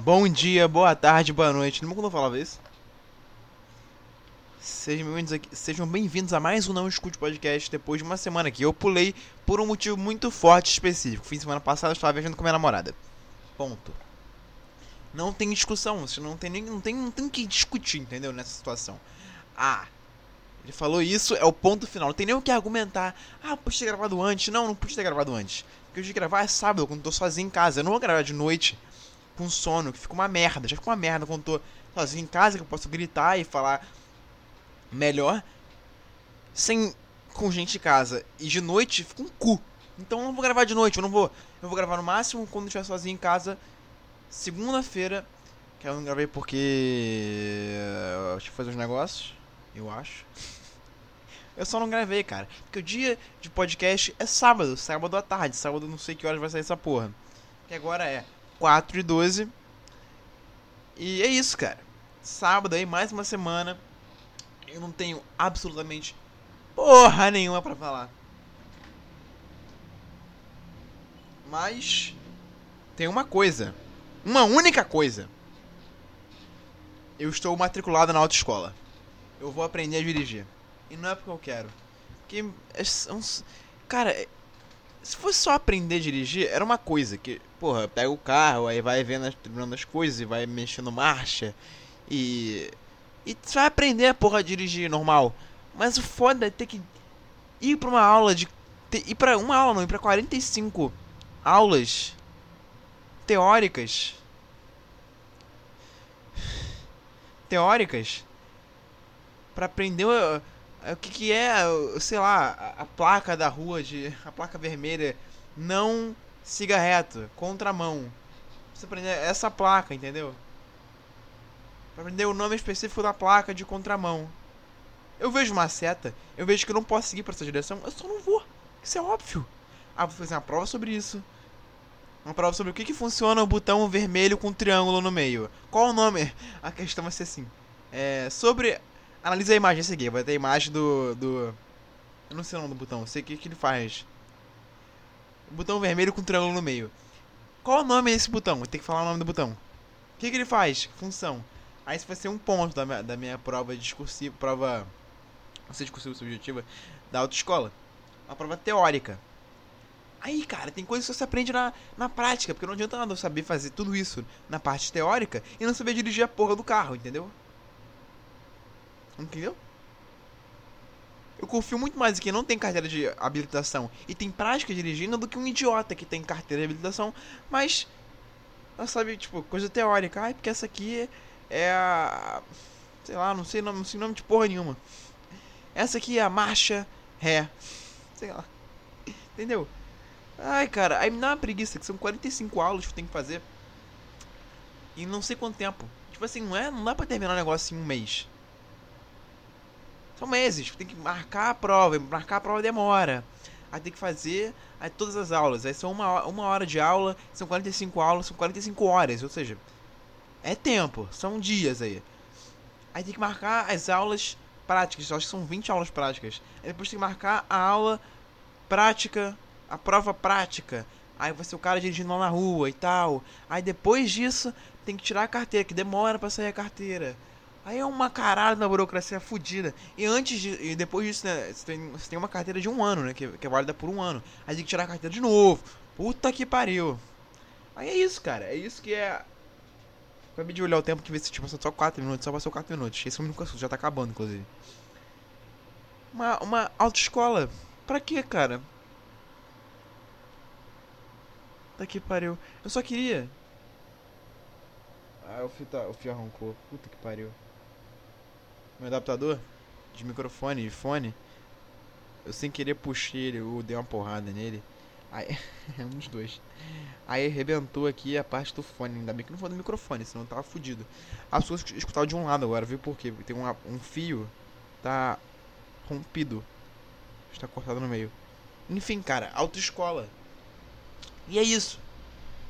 Bom dia, boa tarde, boa noite. Lembra quando eu falava isso? Sejam bem-vindos sejam bem-vindos a mais um Não Escute Podcast depois de uma semana que eu pulei por um motivo muito forte específico. Fim de semana passada eu estava viajando com minha namorada. Ponto. Não tem discussão, você não tem nem não tem não tem que discutir, entendeu? Nessa situação. Ah, ele falou isso, é o ponto final. Não tem nem o que argumentar. Ah, podia ter gravado antes. Não, não podia ter gravado antes. Porque eu de gravar é sábado, quando eu tô sozinho em casa. Eu não vou gravar de noite com sono, que fica uma merda. Já fica uma merda quando tô sozinho em casa, que eu posso gritar e falar melhor. Sem com gente em casa. E de noite fica um cu. Então eu não vou gravar de noite, eu não vou. Eu vou gravar no máximo quando estiver sozinho em casa. Segunda-feira. Que eu não gravei porque. Eu tive que fazer uns negócios. Eu acho. Eu só não gravei, cara. Porque o dia de podcast é sábado, sábado à tarde. Sábado não sei que horas vai sair essa porra. Que agora é 4 e 12. E é isso, cara. Sábado aí, mais uma semana. Eu não tenho absolutamente porra nenhuma pra falar. Mas tem uma coisa. Uma única coisa. Eu estou matriculado na autoescola. Eu vou aprender a dirigir. E não é porque eu quero. Porque. é é uns- Cara, é- se fosse só aprender a dirigir, era uma coisa. Que, porra, pega o carro, aí vai vendo as, as coisas e vai mexendo marcha. E. E você vai aprender a porra a dirigir normal. Mas o foda é ter que ir pra uma aula de. ter- ir pra uma aula, não, ir pra 45 aulas teóricas. Teóricas. Pra aprender o, o que, que é, sei lá, a, a placa da rua de. a placa vermelha. Não siga reto, contramão. Você aprender essa placa, entendeu? Pra aprender o nome específico da placa de contramão. Eu vejo uma seta, eu vejo que eu não posso seguir pra essa direção, eu só não vou. Isso é óbvio. Ah, vou fazer uma prova sobre isso. Uma prova sobre o que, que funciona o botão vermelho com um triângulo no meio. Qual o nome? A questão vai ser assim. É. Sobre. Analisa a imagem a seguir. Vai ter a imagem do. do... Eu não sei o nome do botão, sei o que, que ele faz. O botão vermelho com triângulo no meio. Qual o nome desse botão? Tem que falar o nome do botão. O que, que ele faz? Função. Aí isso vai ser um ponto da minha, da minha prova discursiva. Prova. Não sei discursiva subjetiva. Da autoescola. Uma prova teórica. Aí, cara, tem coisas que você aprende na, na prática, porque não adianta nada eu saber fazer tudo isso na parte teórica e não saber dirigir a porra do carro, entendeu? Entendeu? Eu confio muito mais em quem não tem carteira de habilitação e tem prática dirigindo do que um idiota que tem carteira de habilitação, mas. Sabe, tipo, coisa teórica. Ai, porque essa aqui é a. Sei lá, não sei nome, não sei nome de porra nenhuma. Essa aqui é a marcha ré. Sei lá. Entendeu? Ai, cara, aí me dá uma preguiça, que são 45 aulas que eu tenho que fazer. E não sei quanto tempo. Tipo assim, não é, não dá pra terminar o negócio em um mês. São meses, tem que marcar a prova, marcar a prova demora. Aí tem que fazer aí todas as aulas. Aí são uma, uma hora de aula, são 45 aulas, são 45 horas, ou seja, é tempo, são dias aí. Aí tem que marcar as aulas práticas, acho que são 20 aulas práticas. Aí depois tem que marcar a aula prática, a prova prática. Aí vai ser o cara dirigindo lá na rua e tal. Aí depois disso tem que tirar a carteira, que demora pra sair a carteira. Aí é uma caralho da burocracia fodida. E antes de, e depois disso, né, você tem, você tem uma carteira de um ano, né, que, que é válida por um ano. Aí tem que tirar a carteira de novo. Puta que pariu. Aí é isso, cara. É isso que é. Acabei de olhar o tempo que vê se tipo, passou só 4 minutos, só passou 4 minutos. Esse único assunto, já tá acabando, inclusive. Uma, uma autoescola. Pra quê, cara? Tá que pariu. Eu só queria. Ah, o fio, tá, o fio arrancou. Puta que pariu. Meu adaptador de microfone e fone. Eu sem querer puxei ele, eu dei uma porrada nele. Aí, um dos dois. Aí arrebentou aqui a parte do fone. Ainda bem que não foi do microfone, senão eu tava fudido. As pessoas escutavam de um lado agora, viu por quê? Tem uma, um fio, tá rompido. Está cortado no meio. Enfim, cara, autoescola. E é isso.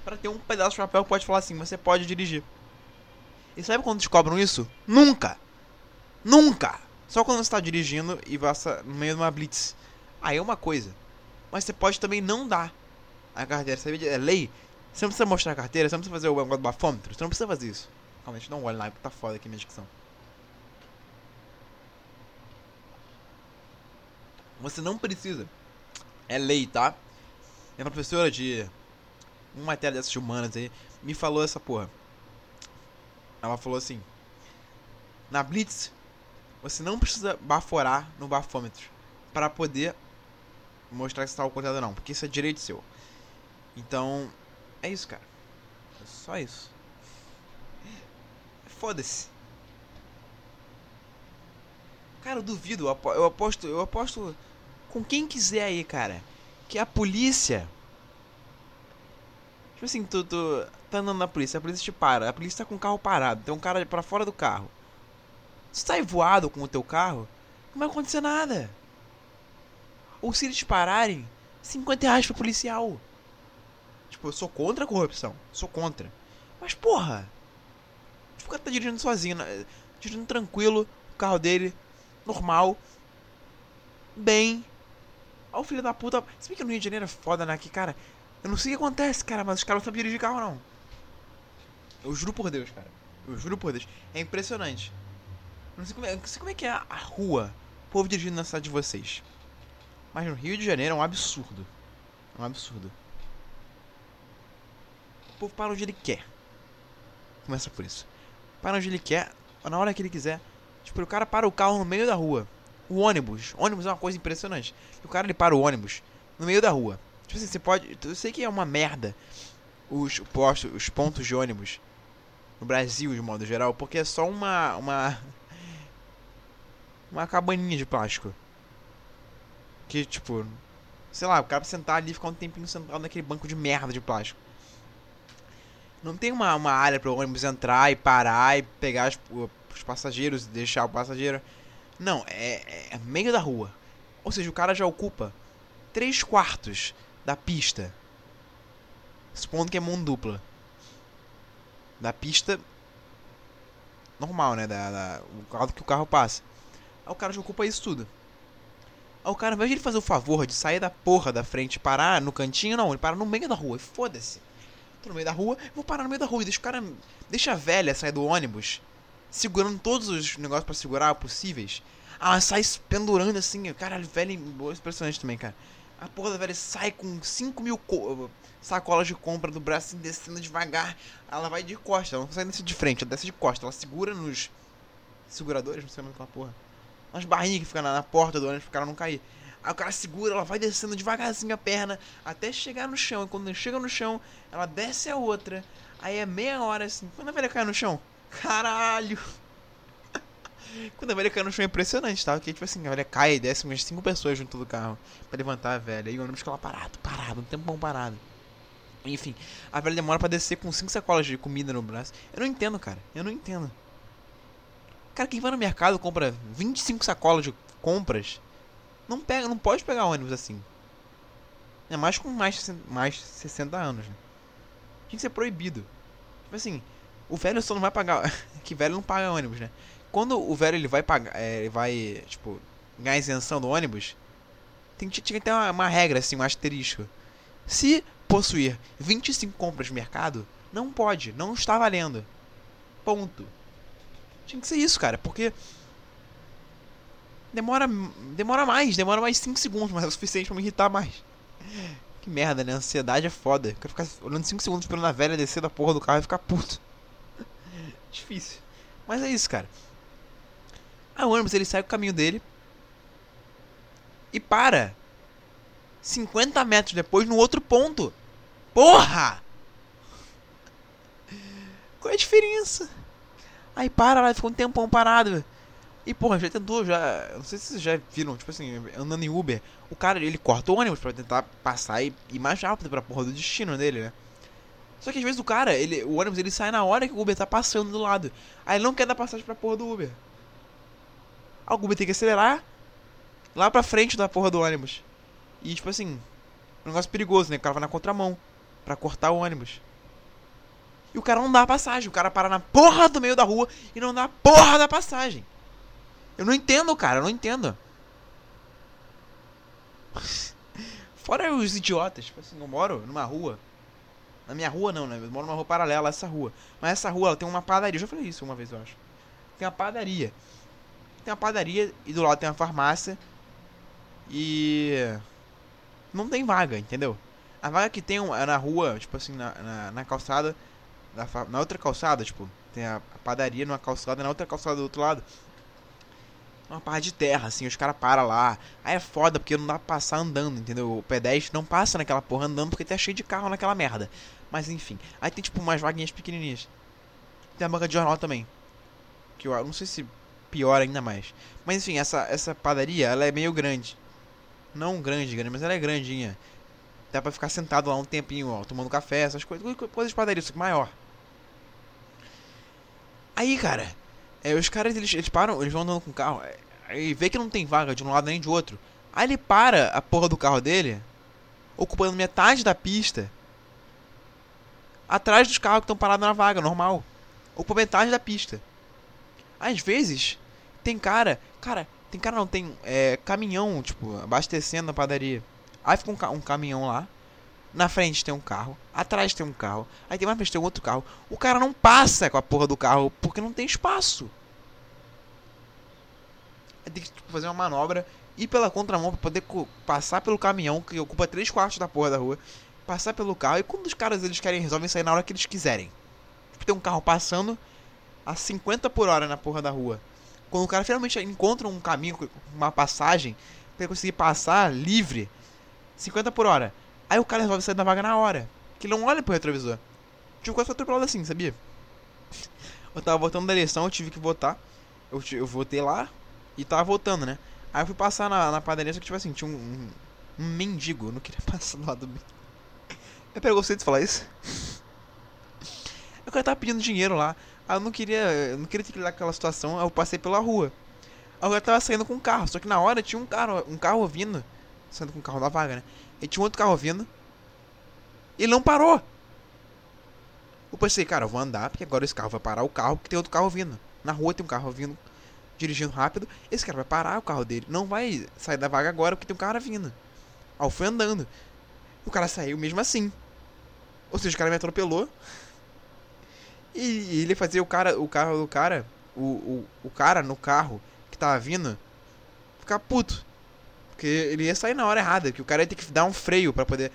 Pra ter um pedaço de papel que pode falar assim, você pode dirigir. E sabe quando descobrem isso? Nunca! Nunca! Só quando você tá dirigindo e passa no meio de uma blitz. Aí é uma coisa. Mas você pode também não dar a carteira. É lei Você não precisa mostrar a carteira, você não precisa fazer o negócio do bafômetro, você não precisa fazer isso. Dar um olho lá, porque tá foda aqui minha dicção. Você não precisa. É lei, tá? Minha professora de uma matéria dessas humanas aí me falou essa porra. Ela falou assim: Na Blitz, você não precisa baforar no bafômetro para poder mostrar que você tá ao contrário não, porque isso é direito seu. Então, é isso, cara. É só isso. Foda-se. Cara, eu duvido, eu aposto, eu aposto com quem quiser aí, cara, que a polícia Tipo assim, tu, tu tá andando na polícia, a polícia te para, a polícia tá com o carro parado, tem um cara para fora do carro. Se sai voado com o teu carro, não vai acontecer nada. Ou se eles pararem, 50 reais pro policial. Tipo, eu sou contra a corrupção. Sou contra. Mas porra! Tipo, o cara tá dirigindo sozinho, né? dirigindo tranquilo, o carro dele, normal. Bem. Olha o filho da puta. Se bem que no Rio de Janeiro é foda, né? Que, cara, eu não sei o que acontece, cara, mas os caras não sabem dirigir carro, não. Eu juro por Deus, cara. Eu juro por Deus. É impressionante. Não sei como é, sei como é que é a rua, o povo dirigindo na cidade de vocês. Mas no Rio de Janeiro é um absurdo. É um absurdo. O povo para onde ele quer. Começa por isso. Para onde ele quer, na hora que ele quiser. Tipo, o cara para o carro no meio da rua. O ônibus. O ônibus é uma coisa impressionante. O cara ele para o ônibus no meio da rua. Tipo assim, você pode. Eu sei que é uma merda os postos, os pontos de ônibus no Brasil, de modo geral, porque é só uma. uma. Uma cabaninha de plástico. Que, tipo. Sei lá, o cara sentar ali ficar um tempinho sentado naquele banco de merda de plástico. Não tem uma, uma área para o ônibus entrar e parar e pegar os, os passageiros e deixar o passageiro. Não, é, é meio da rua. Ou seja, o cara já ocupa três quartos da pista. Supondo que é mão dupla. Da pista normal, né? Da, da, o lado que o carro passa. Aí o cara já ocupa isso tudo. Aí o cara, ao invés de ele fazer o favor de sair da porra da frente e parar no cantinho, não, ele para no meio da rua. Foda-se. Tô no meio da rua, vou parar no meio da rua. E deixa o cara. Deixa a velha sair do ônibus, segurando todos os negócios para segurar possíveis. Ah, sai pendurando assim. Caralho, velho, impressionante também, cara. A porra da velha sai com 5 mil sacolas de compra do braço assim, descendo devagar. Ela vai de costa, ela não sai de frente, ela desce de costa. Ela segura nos seguradores, não sei o nome daquela porra. Umas barrinhas que ficam na, na porta do ônibus pro cara não cair. Aí o cara segura, ela vai descendo devagarzinho a perna até chegar no chão. E quando chega no chão, ela desce a outra. Aí é meia hora assim. Quando a velha cai no chão? Caralho! Quando a velha cai no chão é impressionante, tá? Porque, tipo assim, a velha cai e desce umas 5 pessoas junto do carro pra levantar a velha. E o ônibus fica lá parado, parado, um tempão parado. Enfim, a velha demora pra descer com 5 sacolas de comida no braço. Eu não entendo, cara. Eu não entendo. Cara, quem vai no mercado compra 25 sacolas de compras, não pega, não pode pegar ônibus assim. É mais com mais, mais 60 anos, né? Tinha que ser proibido. Tipo assim, o velho só não vai pagar. que velho não paga ônibus, né? quando o velho ele vai pagar, é, ele vai, tipo, ganhar isenção do ônibus, tem, tinha que ter uma, uma, regra, assim, um asterisco. Se possuir 25 compras de mercado, não pode, não está valendo. Ponto. Tinha que ser isso, cara, porque demora demora mais, demora mais 5 segundos, mas é o suficiente para me irritar mais. Que merda, né? Ansiedade é foda. Eu quero ficar olhando 5 segundos esperando a velha descer da porra do carro e ficar puto. Difícil. Mas é isso, cara. Aí o ônibus ele sai o caminho dele e para 50 metros depois no outro ponto. Porra! Qual é a diferença? Aí para lá, ficou um tempão parado. E porra, já tentou, já. Não sei se vocês já viram, tipo assim, andando em Uber, o cara ele corta o ônibus pra tentar passar e ir mais rápido pra porra do destino dele, né? Só que às vezes o cara, ele, o ônibus ele sai na hora que o Uber tá passando do lado. Aí ele não quer dar passagem pra porra do Uber. Aí o Uber tem que acelerar lá pra frente da porra do ônibus. E tipo assim, um negócio perigoso, né? O cara vai na contramão pra cortar o ônibus. E o cara não dá a passagem. O cara para na porra do meio da rua e não dá a porra da passagem. Eu não entendo, cara. Eu não entendo. Fora os idiotas. Tipo assim, eu moro numa rua Na minha rua não, né? Eu moro numa rua paralela a essa rua. Mas essa rua ela tem uma padaria. Eu já falei isso uma vez, eu acho. Tem uma padaria. Tem uma padaria e do lado tem uma farmácia. E. Não tem vaga, entendeu? A vaga que tem é na rua, tipo assim, na, na, na calçada. Na, outra calçada, tipo, tem a, a padaria numa calçada, na outra calçada do outro lado. Uma parte de terra, assim, os caras param lá. Aí é foda, porque não dá pra passar andando, entendeu? O pedestre não passa naquela porra andando porque tá cheio de carro naquela merda. Mas enfim. Aí tem tipo umas vaguinhas pequenininhas. Tem a banca de jornal também. Que eu não sei se pior ainda mais. Mas enfim, essa, essa padaria, ela é meio grande. Não grande, grande, mas ela é grandinha. Dá pra ficar sentado lá um tempinho, ó, tomando café, essas coisas. Coisas de padaria, que maior. Aí, cara, é, os caras, eles, eles param, eles vão andando com o carro. É, aí vê que não tem vaga de um lado nem de outro. Aí ele para a porra do carro dele, ocupando metade da pista. Atrás dos carros que estão parados na vaga, normal. Ocupa metade da pista. Às vezes, tem cara. Cara, tem cara não, tem é, caminhão, tipo, abastecendo a padaria. Aí fica um, um, caminhão lá. Na frente tem um carro. Atrás tem um carro. Aí tem mais frente tem outro carro. O cara não passa com a porra do carro porque não tem espaço. Aí tem que tipo, fazer uma manobra. Ir pela contramão pra poder passar pelo caminhão que ocupa 3 quartos da porra da rua. Passar pelo carro. E quando os caras eles querem, resolvem sair na hora que eles quiserem. Tipo, tem um carro passando a 50 por hora na porra da rua. Quando o cara finalmente encontra um caminho, uma passagem, pra ele conseguir passar livre 50 por hora. Aí o cara resolve sair da vaga na hora. Que ele não olha pro retrovisor. Tipo, quase foi atropelado assim, sabia? Eu tava voltando da eleição, eu tive que votar. Eu, eu votei lá e tava votando, né? Aí eu fui passar na, na padaria, só que tipo assim, tinha um, um, um mendigo. Eu não queria passar do lado do. É preconceito falar isso? O cara tava pedindo dinheiro lá. Aí eu não queria. Eu não queria ter que lidar com aquela situação. Aí eu passei pela rua. Aí o cara tava saindo com um carro. Só que na hora tinha um carro, um carro vindo saindo com o carro da vaga, né? E tinha um outro carro vindo. Ele não parou. Eu pensei, cara, eu vou andar, porque agora esse carro vai parar o carro, porque tem outro carro vindo. Na rua tem um carro vindo, dirigindo rápido. Esse cara vai parar o carro dele. Não vai sair da vaga agora, porque tem um cara vindo. Aí eu fui andando. O cara saiu mesmo assim. Ou seja, o cara me atropelou. E, e ele fazia o cara, o carro do cara, o, o, o cara no carro que tava vindo, ficar puto. Porque ele ia sair na hora errada, que o cara ia ter que dar um freio para poder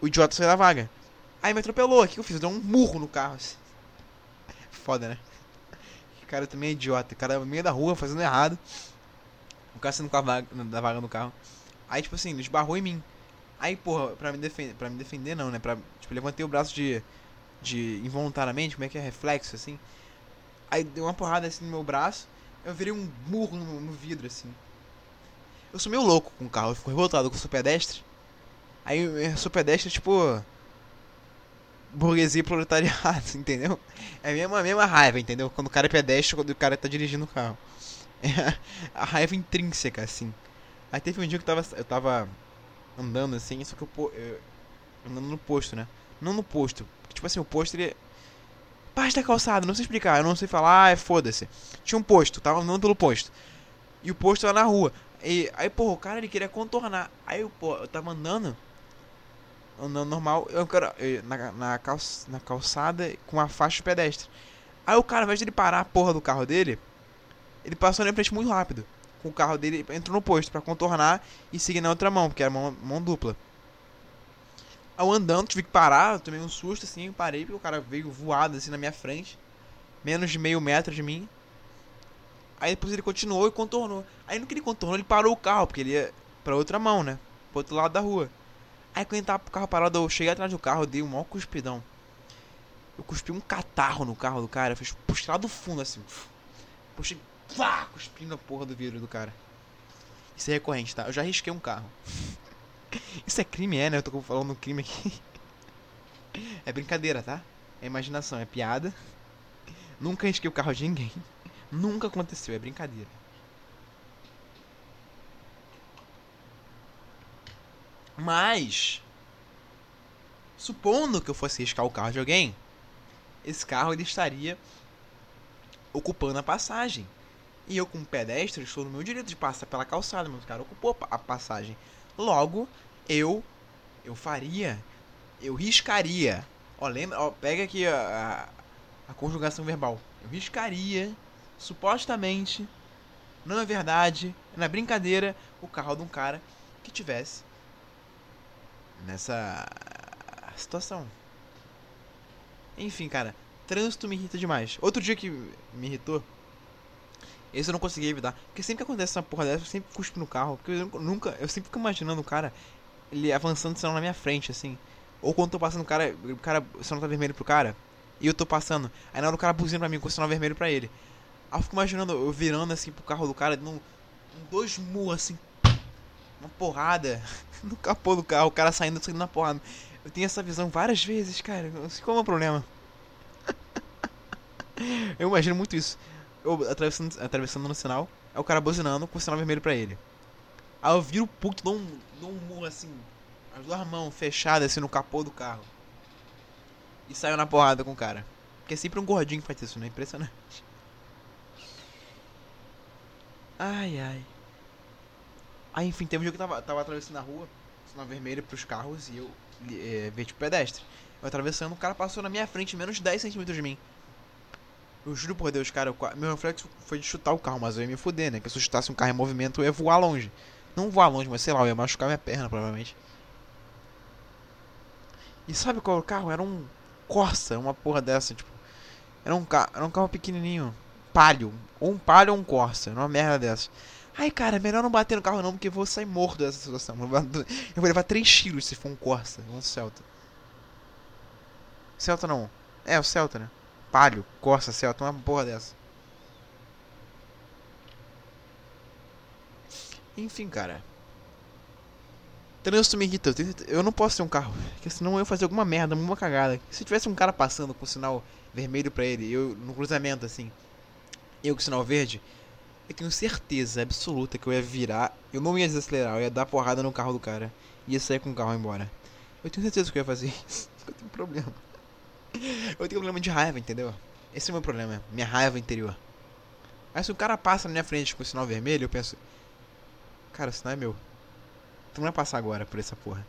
o idiota sair da vaga. Aí me atropelou, o que eu fiz? Eu dei um murro no carro. Assim. Foda, né? O cara também é idiota. O cara no meio da rua fazendo errado. O cara saindo com a vaga, da vaga no carro. Aí, tipo assim, ele esbarrou em mim. Aí, porra, pra me defender. Pra me defender não, né? Pra, tipo, levantei o braço de. De involuntariamente, como é que é? Reflexo, assim. Aí deu uma porrada assim no meu braço. Eu virei um murro no, no vidro, assim. Eu sou meio louco com o carro, eu fico revoltado com o pedestre. Aí eu sou pedestre, tipo. Burguesia e proletariado, entendeu? É a mesma, a mesma raiva, entendeu? Quando o cara é pedestre, quando o cara tá dirigindo o carro. É a raiva intrínseca, assim. Aí teve um dia que eu tava, eu tava andando assim, só que eu, eu andando no posto, né? Não no posto. Tipo assim, o posto ele. Parte da calçada, não sei explicar, eu não sei falar, ah, é foda-se. Tinha um posto, tava andando pelo posto. E o posto era na rua. E aí, pô, o cara ele queria contornar. Aí, pô, eu tava andando. Andando normal. Eu quero. Na, na, calça, na calçada com a faixa pedestre. Aí o cara, ao invés de ele parar a porra do carro dele, ele passou na frente muito rápido. Com o carro dele, entrou no posto para contornar e seguir na outra mão, porque era mão, mão dupla. Eu andando, tive que parar, eu tomei um susto assim, parei, porque o cara veio voado assim na minha frente. Menos de meio metro de mim. Aí depois ele continuou e contornou. Aí no que ele contornou, ele parou o carro, porque ele ia pra outra mão, né? Pro outro lado da rua. Aí quando ele tava pro carro parado, eu cheguei atrás do carro, dei um maior cuspidão. Eu cuspi um catarro no carro do cara, fiz puxar lá do fundo assim. Puxei, pá, cuspindo a porra do vidro do cara. Isso é recorrente, tá? Eu já risquei um carro. Isso é crime, é, né? Eu tô falando crime aqui. É brincadeira, tá? É imaginação, é piada. Nunca risquei o carro de ninguém. Nunca aconteceu, é brincadeira. Mas, supondo que eu fosse riscar o carro de alguém, esse carro ele estaria ocupando a passagem. E eu, como pedestre, estou no meu direito de passar pela calçada, mas o cara ocupou a passagem. Logo, eu eu faria, eu riscaria Ó, lembra, ó, pega aqui a, a, a conjugação verbal. Eu riscaria, supostamente, não é verdade, é na brincadeira, o carro de um cara que tivesse nessa situação. Enfim, cara, trânsito me irrita demais. Outro dia que me irritou, esse eu não consegui evitar. Porque sempre que acontece essa porra dessa, eu sempre cuspo no carro. Porque eu nunca, eu sempre fico imaginando o cara, ele avançando sinal na minha frente, assim. Ou quando eu tô passando o cara, o cara, o sinal tá vermelho pro cara, e eu tô passando. Aí na hora o cara buzina pra mim com o sinal vermelho pra ele. Aí eu fico imaginando eu virando assim pro carro do cara, dando um, dois murros assim, uma porrada no capô do carro, o cara saindo, saindo na porrada. Eu tenho essa visão várias vezes, cara. Não sei qual é o problema. eu imagino muito isso. Eu atravessando, atravessando no sinal, é o cara buzinando com o sinal vermelho pra ele. Aí eu viro o puto, dou um, dou um murro assim, as duas mãos fechadas assim no capô do carro. E saio na porrada com o cara. Porque é sempre um gordinho que faz isso, né? Impressionante. Ai, ai. Aí, enfim, teve um dia que eu tava, tava atravessando a rua, sinal vermelho pros carros, e eu é, ver tipo pedestre. Eu atravessando, o cara passou na minha frente, menos de 10 centímetros de mim. Eu juro por Deus, cara, meu reflexo foi de chutar o carro, mas eu ia me fuder, né? Que se eu chutasse um carro em movimento, eu ia voar longe. Não voar longe, mas sei lá, eu ia machucar minha perna, provavelmente. E sabe qual é o carro? Era um Corsa, uma porra dessa, tipo. Era um, carro, era um carro pequenininho. Palio. Ou um Palio ou um Corsa. Uma merda dessa. Ai, cara, melhor não bater no carro não, porque eu vou sair morto dessa situação. Eu vou levar 3 tiros se for um Corsa, um Celta. Celta não. É, o Celta, né? Palio, Corsa, Celta, uma porra dessa. Enfim, cara. Trânsito me irrita. Eu não posso ter um carro, porque senão eu ia fazer alguma merda, alguma cagada. Se tivesse um cara passando com sinal vermelho pra ele, eu no cruzamento assim, eu com sinal verde, eu tenho certeza absoluta que eu ia virar, eu não ia desacelerar, eu ia dar porrada no carro do cara. Ia sair com o carro embora. Eu tenho certeza que eu ia fazer isso. Eu tenho problema. Eu tenho problema de raiva, entendeu? Esse é o meu problema, minha raiva interior. Aí se o cara passa na minha frente com o sinal vermelho, eu penso. Cara, o sinal é meu. Tu não vai passar agora por essa porra.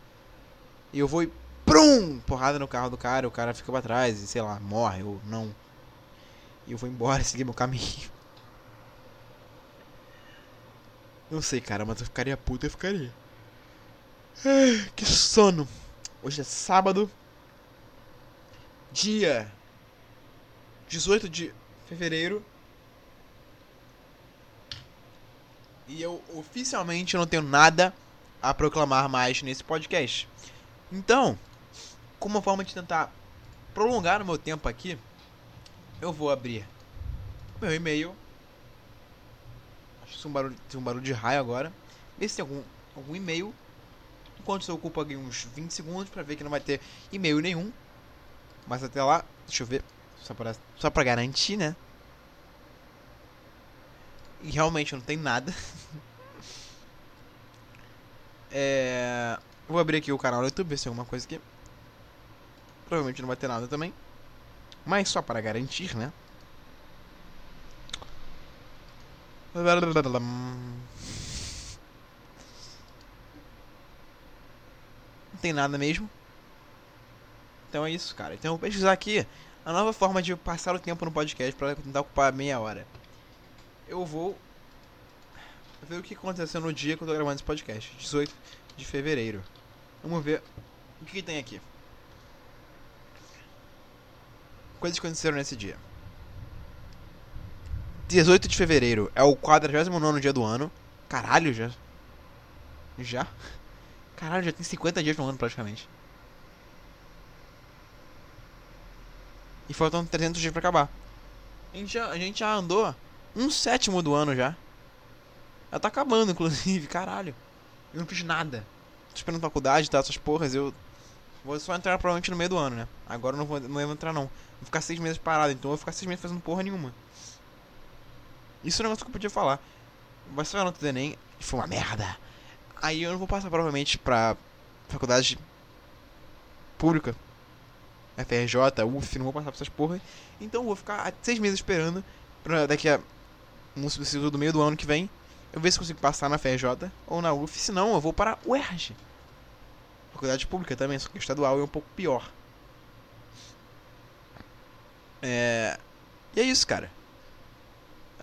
E eu vou e. Prum! Porrada no carro do cara, o cara fica pra trás e sei lá, morre ou não. E eu vou embora, seguir meu caminho. Não sei, cara, mas eu ficaria puto, eu ficaria. Que sono. Hoje é sábado. Dia 18 de fevereiro. E eu oficialmente não tenho nada a proclamar mais nesse podcast. Então, como uma forma de tentar prolongar o meu tempo aqui, eu vou abrir meu e-mail Acho que um barulho, tem um barulho de raio agora. Ver se tem algum, algum e-mail. Enquanto isso, eu ocupo aqui uns 20 segundos pra ver que não vai ter e-mail nenhum. Mas até lá, deixa eu ver. Só pra, só pra garantir, né? E realmente não tem nada. é... Vou abrir aqui o canal do YouTube, ver se tem alguma coisa aqui. Provavelmente não vai ter nada também. Mas só para garantir, né? Não tem nada mesmo. Então é isso, cara. Então eu vou pesquisar aqui a nova forma de passar o tempo no podcast para tentar ocupar meia hora. Eu vou ver o que aconteceu no dia que eu tô gravando esse podcast, 18 de fevereiro. Vamos ver o que, que tem aqui. Coisas que aconteceram nesse dia. 18 de fevereiro é o 49 dia do ano. Caralho, já. Já? Caralho, já tem 50 dias no ano praticamente. E faltam 300 dias pra acabar. A gente já, a gente já andou um sétimo do ano já. Já tá acabando, inclusive, caralho. Eu não fiz nada. Tô esperando faculdade, tá? Essas porras, eu. Vou só entrar provavelmente no meio do ano, né? Agora eu não vou, não vou entrar não. Vou ficar seis meses parado, então eu vou ficar seis meses fazendo porra nenhuma. Isso é um negócio que eu podia falar. Mas só a nota do Enem foi uma merda. Aí eu não vou passar provavelmente pra faculdade pública. FRJ, UF, não vou passar pra essas porra. Então eu vou ficar seis meses esperando pra daqui a. No substituto do meio do ano que vem. Eu ver se consigo passar na FRJ ou na UF. Se não, eu vou para o UERJ. Faculdade pública também, só que estadual é um pouco pior. É. E é isso, cara.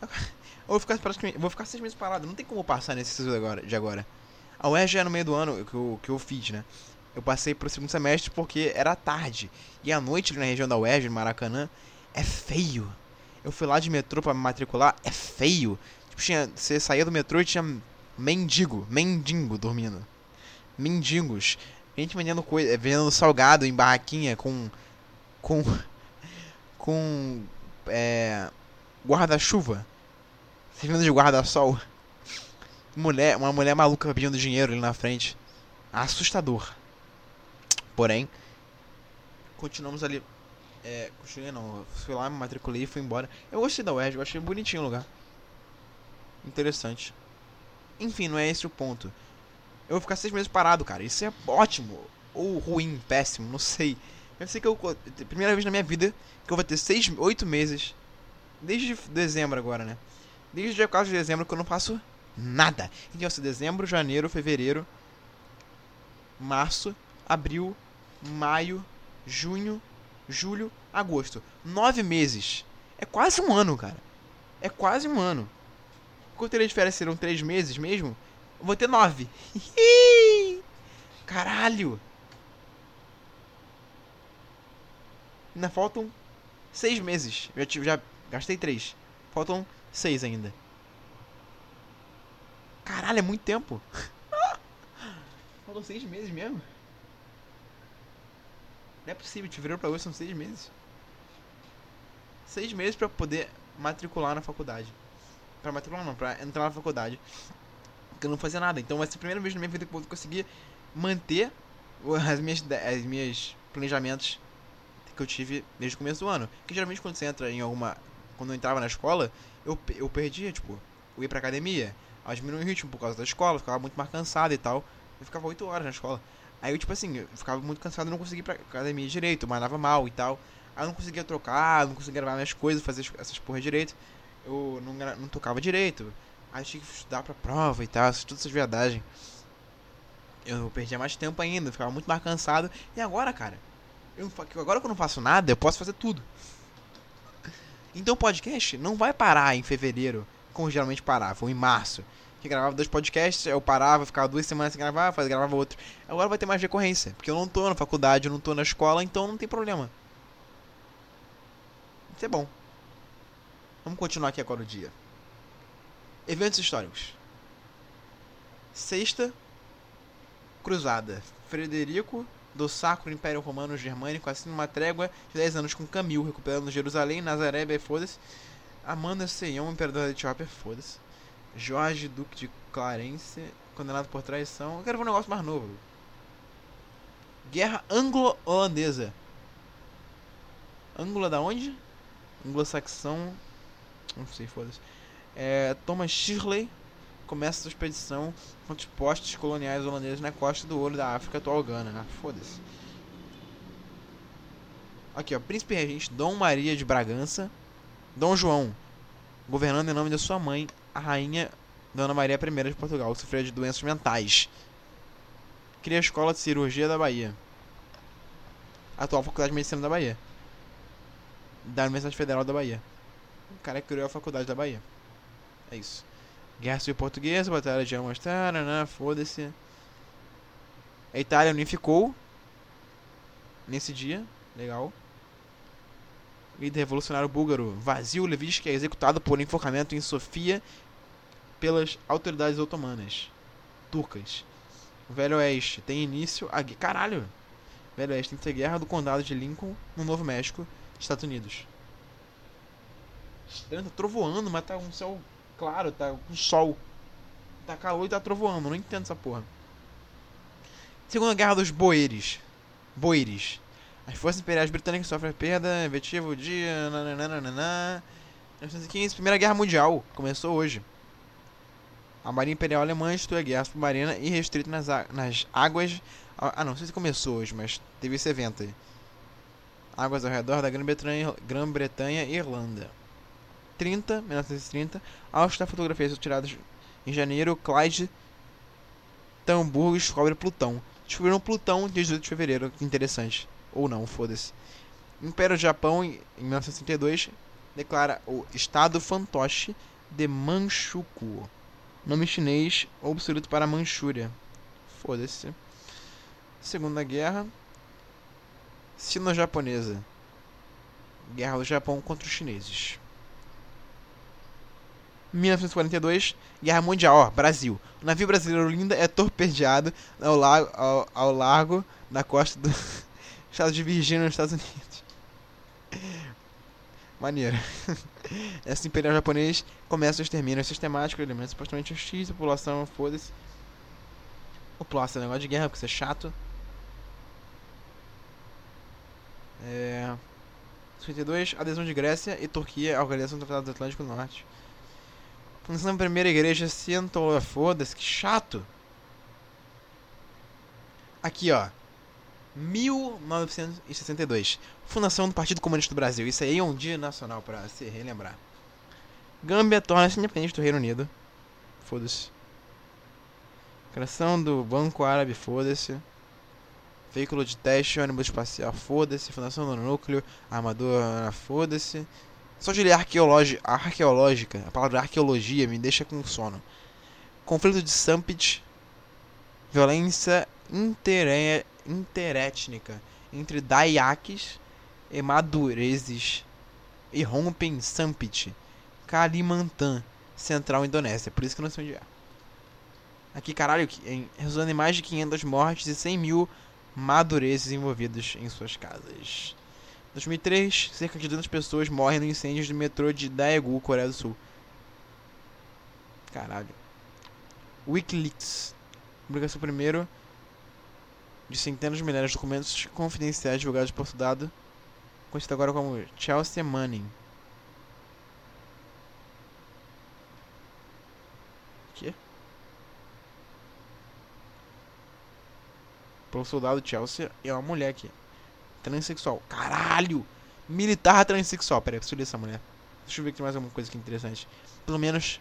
Eu vou ficar, praticamente, vou ficar seis meses parado. Não tem como passar nesse de agora. De agora. A UERJ é no meio do ano que eu, que eu fiz, né? Eu passei pro segundo semestre porque era tarde. E à noite na região da UERJ, no Maracanã, é feio. Eu fui lá de metrô para me matricular, é feio. Tipo, tinha, você saía do metrô e tinha mendigo, mendigo dormindo. Mendigos. Gente vendendo coisa, vendendo salgado em barraquinha com com com é, guarda-chuva. Servindo de guarda-sol. Mulher, uma mulher maluca pedindo dinheiro ali na frente. Assustador. Porém, continuamos ali. É, continuei não. Fui lá, me matriculei e fui embora. Eu gostei da UERJ, eu achei bonitinho o lugar. Interessante. Enfim, não é esse o ponto. Eu vou ficar seis meses parado, cara. Isso é ótimo. Ou ruim, péssimo, não sei. Eu sei que eu. Primeira vez na minha vida que eu vou ter seis, oito meses. Desde dezembro agora, né? Desde o dia 4 de dezembro que eu não faço nada. Então vai ser dezembro, janeiro, fevereiro, março, abril, maio, junho, julho, agosto. Nove meses. É quase um ano, cara. É quase um ano. Quando eu de férias serão três meses mesmo? Vou ter nove. Caralho! Ainda faltam seis meses. Já, já gastei três. Faltam seis ainda. Caralho, é muito tempo. Faltam seis meses mesmo. Não é possível, de fevereiro pra hoje são seis meses. Seis meses pra poder matricular na faculdade. Pra matricular não, pra entrar na faculdade. Porque eu não fazia nada. Então vai ser a primeira vez na minha vida que eu vou conseguir manter as minhas, as minhas planejamentos que eu tive desde o começo do ano. Que geralmente quando você entra em alguma. Quando eu entrava na escola, eu, eu perdia, tipo, eu ia pra academia, aí diminuía o ritmo por causa da escola, ficava muito mais cansado e tal. Eu ficava 8 horas na escola. Aí eu, tipo assim, eu ficava muito cansado não conseguia ir pra academia direito, malhava mal e tal. Aí eu não conseguia trocar, não conseguia gravar minhas coisas, fazer essas porras direito. Eu não, não tocava direito. Aí tinha que estudar pra prova e tal, todas essas viadagens. Eu perdia mais tempo ainda, ficava muito mais cansado. E agora, cara, eu, agora que eu não faço nada, eu posso fazer tudo. Então o podcast não vai parar em fevereiro, como geralmente parava, ou em março que gravava dois podcasts, eu parava, ficava duas semanas sem gravar, fazia, gravava outro. Agora vai ter mais recorrência, porque eu não tô na faculdade, eu não tô na escola, então não tem problema. Isso é bom. Vamos continuar aqui agora o dia. Eventos históricos. Sexta Cruzada. Frederico do Sacro Império Romano Germânico assina uma trégua de 10 anos com Camil, recuperando Jerusalém, Nazaré, foda-se. Amanda Seião, imperador da Etiópia, foda-se. Jorge Duque de Clarence, condenado por traição. Eu quero ver um negócio mais novo. Guerra Anglo-Holandesa. Anglo da onde? Anglo-saxão. Não sei, foda-se. É, Thomas Shirley começa sua expedição contra os postos coloniais holandeses na costa do ouro da África atual Gana. Ah, foda-se. Aqui, ó. Príncipe Regente Dom Maria de Bragança. Dom João, governando em nome da sua mãe, a rainha Dona Maria I de Portugal, que sofreu de doenças mentais. Cria a Escola de Cirurgia da Bahia. Atual Faculdade de Medicina da Bahia. Da Universidade Federal da Bahia. O cara criou a Faculdade da Bahia. É isso. Guerra Civil Portuguesa, Batalha de Almas, né? foda-se. A Itália unificou nesse dia. Legal. Líder revolucionário búlgaro Vasil Levitsky é executado por enforcamento em Sofia pelas autoridades otomanas. Turcas. O Velho Oeste tem início a. Caralho! Velho Oeste tem guerra do condado de Lincoln, no Novo México, Estados Unidos. Estranho, tá trovoando, mas tá um céu claro, tá com sol. Tá calor e tá trovoando, não entendo essa porra. Segunda Guerra dos Boeres. Boeres. As forças imperiais britânicas sofrem perda, efetivo dia. Nananana. 1915, Primeira Guerra Mundial. Começou hoje. A Marinha Imperial Alemã instituiu a guerra submarina e restrita nas, nas águas. Ah, não, não sei se começou hoje, mas teve esse evento aí. Águas ao redor da Grã-Bretanha Grã e Irlanda. 30, 1930, Áustria fotografias tiradas em janeiro, Clyde Tamburgo descobre Plutão. Descobriram Plutão dia 18 de fevereiro, que interessante. Ou não, foda-se. Império do Japão, em 1962, declara o Estado Fantoche de Manchukuo. Nome chinês obsoleto para Manchúria. Foda-se. Segunda Guerra. Sino-Japonesa. Guerra do Japão contra os chineses. 1942, Guerra Mundial, ó, Brasil. O navio brasileiro Linda é torpedeado ao, ao, ao largo da costa do estado de Virgínia, nos Estados Unidos. Maneiro. Esse imperial japonês começa o extermínio sistemático de elementos supostamente hostis, população, foda-se. População é negócio de guerra, porque isso é chato. É... 52, adesão de Grécia e Turquia à Organização do Tratado do Atlântico Norte. Fundação da primeira igreja cientou, foda-se, que chato. Aqui, ó. 1962. Fundação do Partido Comunista do Brasil. Isso aí é um dia nacional para se relembrar. Gâmbia torna-se independente do Reino Unido. Foda-se. Criação do Banco Árabe, foda-se. Veículo de teste, ônibus espacial, foda-se. Fundação do Núcleo, armadura, foda-se. Só de ler arqueológica, a palavra arqueologia me deixa com sono. Conflito de Sampit, violência inter interétnica entre Dayakis e Madureses e rompem Sampit, Kalimantan, central Indonésia. Por isso que eu não sei onde é. Aqui, caralho, resultando em mais de 500 mortes e 100 mil madureses envolvidos em suas casas. 2003, cerca de 200 pessoas morrem no incêndio do metrô de Daegu, Coreia do Sul. Caralho. Wikileaks. Publicação primeiro de centenas de milhares de documentos confidenciais divulgados por soldado, conhecido agora como Chelsea Manning. Que? Pelo soldado Chelsea é uma mulher aqui. Transsexual. Caralho! Militar transsexual. Pera aí, preciso ler essa mulher. Deixa eu ver aqui mais alguma coisa aqui interessante. Pelo menos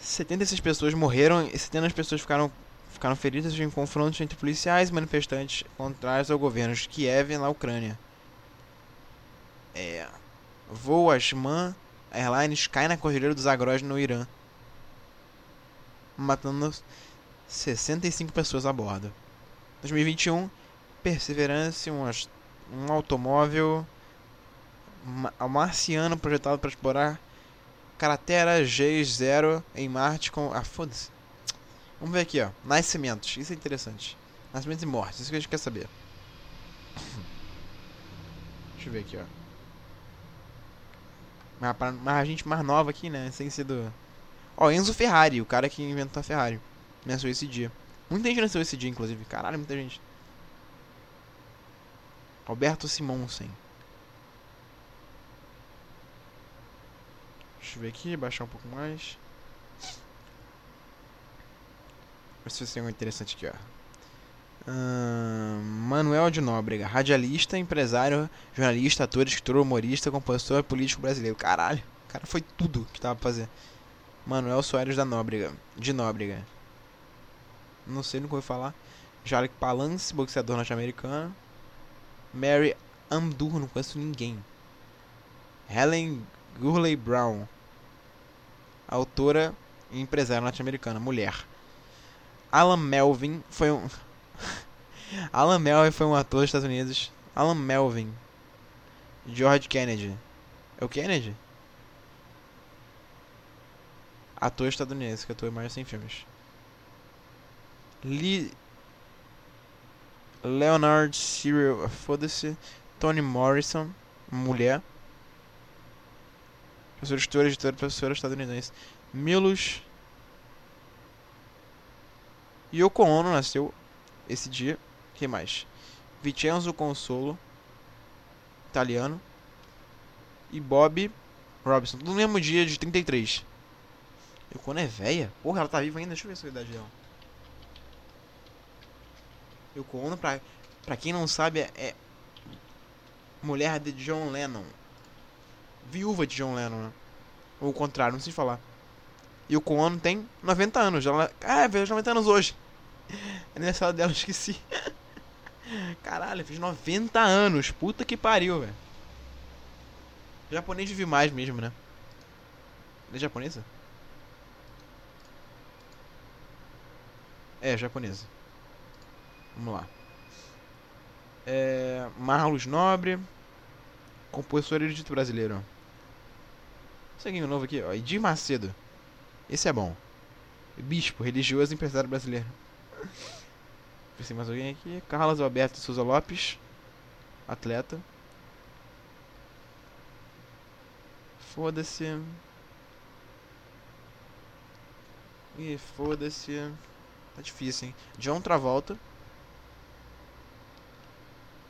76 pessoas morreram e centenas de pessoas ficaram ficaram feridas em confrontos entre policiais e manifestantes contrários ao governo de Kiev na Ucrânia. É, voo Ashman Airlines cai na Cordilheira dos Zagros no Irã, matando 65 pessoas a bordo. 2021, Perseverance, um, um automóvel marciano projetado para explorar cratera G0 em Marte com. Ah, foda-se. Vamos ver aqui, ó. Nascimentos. Isso é interessante. Nascimentos e mortes. Isso que a gente quer saber. Deixa eu ver aqui, ó. Mas, mas a gente mais nova aqui, né? Sem ser do. Ó, Enzo Ferrari, o cara que inventou a Ferrari. Nasceu esse dia. Muita gente nasceu esse dia, inclusive. Caralho, muita gente. Roberto Simonsen. Deixa eu ver aqui, baixar um pouco mais. Ver se tem algo interessante aqui, ó. Uh, Manuel de Nóbrega, radialista, empresário, jornalista, ator, escritor, humorista, compositor político brasileiro. Caralho, o cara foi tudo que tava pra fazer. Manuel Soares da Nóbrega, de Nóbrega. Não sei, nunca ouvi falar. Jalik Palance, boxeador norte-americano. Mary Amdur, não conheço ninguém. Helen Gurley Brown, autora e empresária norte-americana, mulher. Alan Melvin foi um. Alan Melvin foi um ator dos Estados Unidos. Alan Melvin. George Kennedy. É o Kennedy? Ator estadunidense que atuou em mais de 100 filmes. Lee. Leonard Cyril. Foda-se. Toni Morrison. Mulher. Professor, editora, editora, professora estadunidense. Milos Yoko Ono nasceu esse dia. que mais? Vincenzo Consolo, italiano. E Bob Robson, no mesmo dia de 33. Yoko Ono é velha? Porra, ela tá viva ainda? Deixa eu ver a idade dela. Yoko Ono, pra, pra quem não sabe, é, é mulher de John Lennon. Viúva de John Lennon, né? Ou o contrário, não sei falar. E o Ono tem 90 anos. Ela, ah, veio 90 anos hoje. É aniversário dela, esqueci. Caralho, fiz 90 anos. Puta que pariu, velho. Japonês vive mais mesmo, né? É japonesa? É, japonesa. Vamos lá. É, Marlos Nobre. Compositor erudito brasileiro. Aqui novo aqui, ó. Edir Macedo. Esse é bom. Bispo, religioso e empresário brasileiro. Pensei mais alguém aqui. Carlos Alberto Souza Lopes. Atleta. Foda-se. Ih, foda-se. Tá difícil, hein? John Travolta.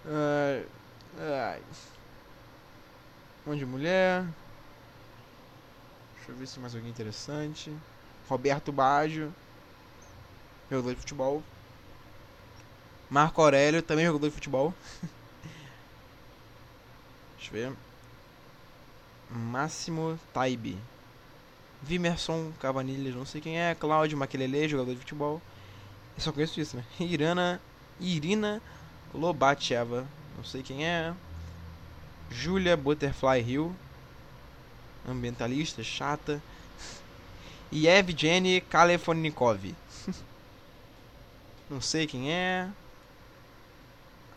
Ai. Ai. Um monte de mulher. Deixa eu ver se mais alguém interessante. Roberto Baggio. Jogador de futebol. Marco Aurélio, também jogador de futebol. Deixa eu ver. Máximo Taibe. Vimerson Cavanilhas, não sei quem é. Cláudio Maquelele, jogador de futebol. Eu só conheço isso, né? Irana, Irina Lobacheva, não sei quem é. Julia Butterfly Hill, ambientalista, chata. E Evgeny Kalefonikov. não sei quem é.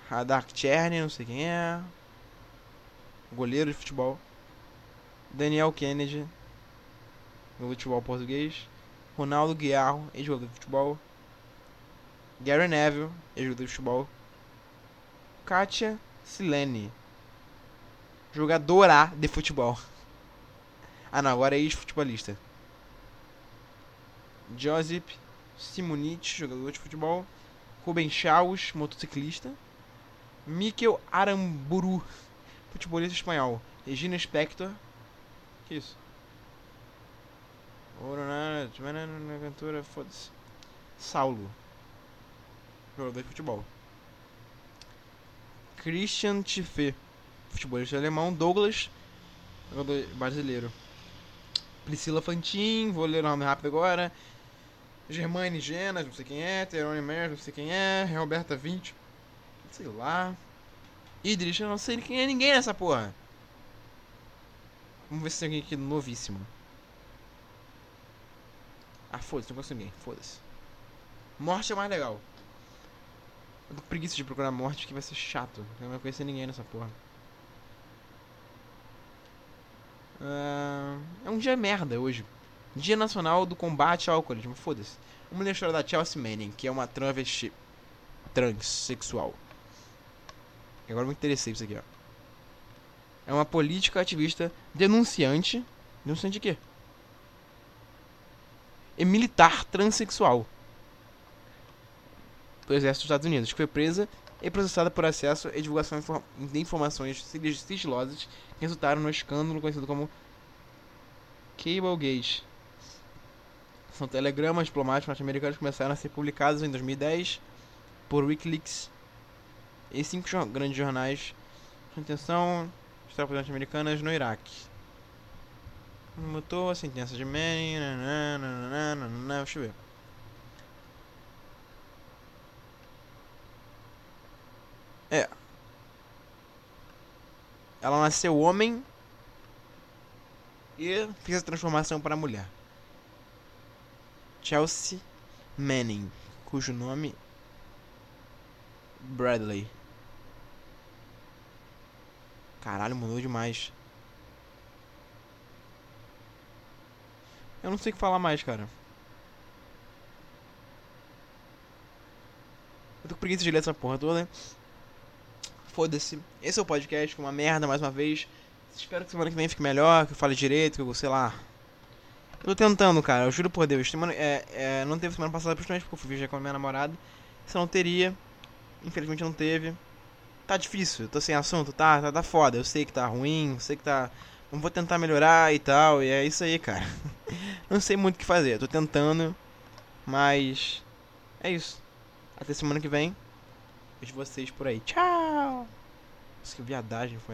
Radar Cherny, não sei quem é. Goleiro de futebol. Daniel Kennedy, de futebol português. Ronaldo Guiarro, ex-jogador de futebol. Gary Neville, ex-jogador de futebol. Katia Silene, jogadora de futebol. Ah não, agora é ex-futebolista. Josip Simonite, jogador de futebol. Ruben Chaus, motociclista. Mikel Aramburu, futebolista espanhol. Regina Spector. Que isso? cantora, foda-se. Saulo. Jogador de futebol. Christian Tiffé. Futebolista alemão. Douglas. Brasileiro. Priscila Fantin. Vou ler o nome rápido agora. Germaine Genas, não sei quem é. Terone Mer, não sei quem é. Roberta 20. Sei lá. Idris, eu não sei quem é ninguém nessa porra. Vamos ver se tem alguém aqui novíssimo. Ah, foda-se, não conheço ninguém. Foda-se. Morte é mais legal. Eu tô preguiça de procurar morte que vai ser chato. Eu não vai conhecer ninguém nessa porra. Uh, é um dia merda hoje. Dia Nacional do Combate ao Alcoolismo. Foda-se. Vamos ler a história da Chelsea Manning, que é uma travesti transexual. Agora eu me interessei isso aqui, ó. É uma política ativista denunciante. Denunciante de quê? E militar transexual do Exército dos Estados Unidos, que foi presa e processada por acesso e divulgação de informações sigilosas que resultaram no escândalo conhecido como Cablegate. São telegramas diplomáticos norte-americanos começaram a ser publicados em 2010 por Wikileaks e cinco grandes jornais com intenção de tropas norte-americanas no Iraque. Mutou a sentença de Manning. Deixa eu ver. É. Ela nasceu homem e fez a transformação para mulher. Chelsea Manning, cujo nome Bradley. Caralho, mudou demais. Eu não sei o que falar mais, cara. Eu tô com preguiça de ler essa porra toda. Foda-se. Esse é o podcast, é uma merda mais uma vez. Espero que semana que vem fique melhor, que eu fale direito, que eu, sei lá. Eu tô tentando, cara, eu juro por Deus. Semana, é, é, não teve semana passada, principalmente porque eu fui viajar com a minha namorada. Se não teria, infelizmente não teve. Tá difícil, tô sem assunto, tá, tá? Tá foda. Eu sei que tá ruim, eu sei que tá. Não vou tentar melhorar e tal, e é isso aí, cara. não sei muito o que fazer, tô tentando, mas. É isso. Até semana que vem. Vejo vocês por aí. Tchau! Nossa, que viadagem foi